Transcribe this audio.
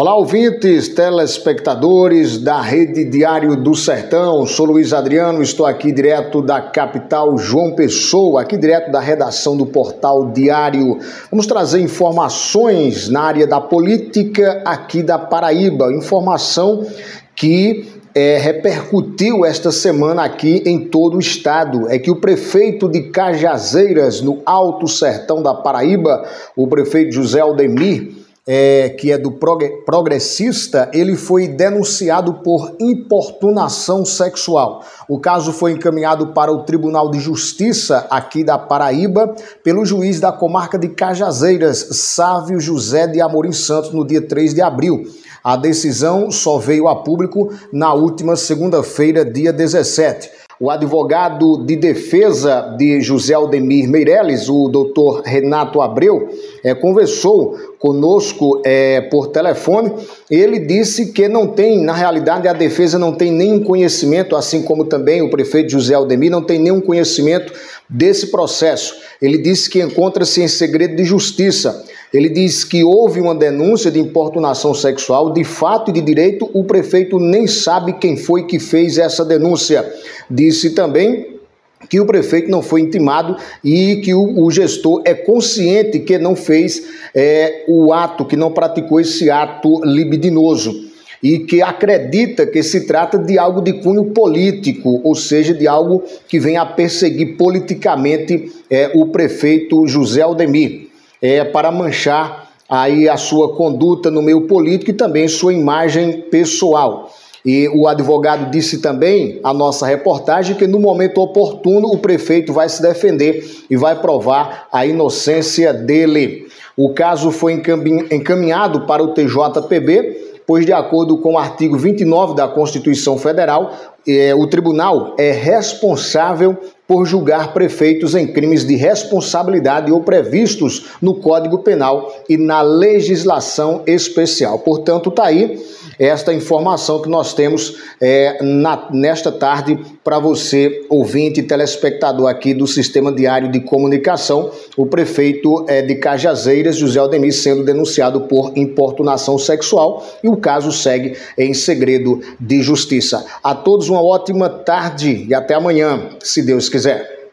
Olá, ouvintes, telespectadores da Rede Diário do Sertão. Sou Luiz Adriano, estou aqui direto da capital João Pessoa, aqui direto da redação do portal Diário. Vamos trazer informações na área da política aqui da Paraíba, informação que é, repercutiu esta semana aqui em todo o estado é que o prefeito de Cajazeiras, no Alto Sertão da Paraíba, o prefeito José Aldemir, é, que é do progressista, ele foi denunciado por importunação sexual. O caso foi encaminhado para o Tribunal de Justiça aqui da Paraíba pelo juiz da comarca de Cajazeiras, Sávio José de Amorim Santos, no dia 3 de abril. A decisão só veio a público na última segunda-feira, dia 17. O advogado de defesa de José Aldemir Meirelles, o doutor Renato Abreu, é, conversou conosco é, por telefone. Ele disse que não tem, na realidade, a defesa não tem nenhum conhecimento, assim como também o prefeito José Aldemir não tem nenhum conhecimento desse processo. Ele disse que encontra-se em segredo de justiça. Ele diz que houve uma denúncia de importunação sexual, de fato e de direito, o prefeito nem sabe quem foi que fez essa denúncia. Disse também que o prefeito não foi intimado e que o, o gestor é consciente que não fez é, o ato, que não praticou esse ato libidinoso e que acredita que se trata de algo de cunho político, ou seja, de algo que vem a perseguir politicamente é, o prefeito José Aldemir é, para manchar aí a sua conduta no meio político e também sua imagem pessoal. E o advogado disse também à nossa reportagem que no momento oportuno o prefeito vai se defender e vai provar a inocência dele. O caso foi encaminhado para o TJPB, pois, de acordo com o artigo 29 da Constituição Federal, é, o tribunal é responsável por julgar prefeitos em crimes de responsabilidade ou previstos no Código Penal e na legislação especial. Portanto, está aí esta informação que nós temos é, na, nesta tarde para você, ouvinte e telespectador aqui do Sistema Diário de Comunicação, o prefeito é, de Cajazeiras, José Aldemir, sendo denunciado por importunação sexual e o caso segue em segredo de justiça. A todos uma ótima tarde e até amanhã, se Deus quiser.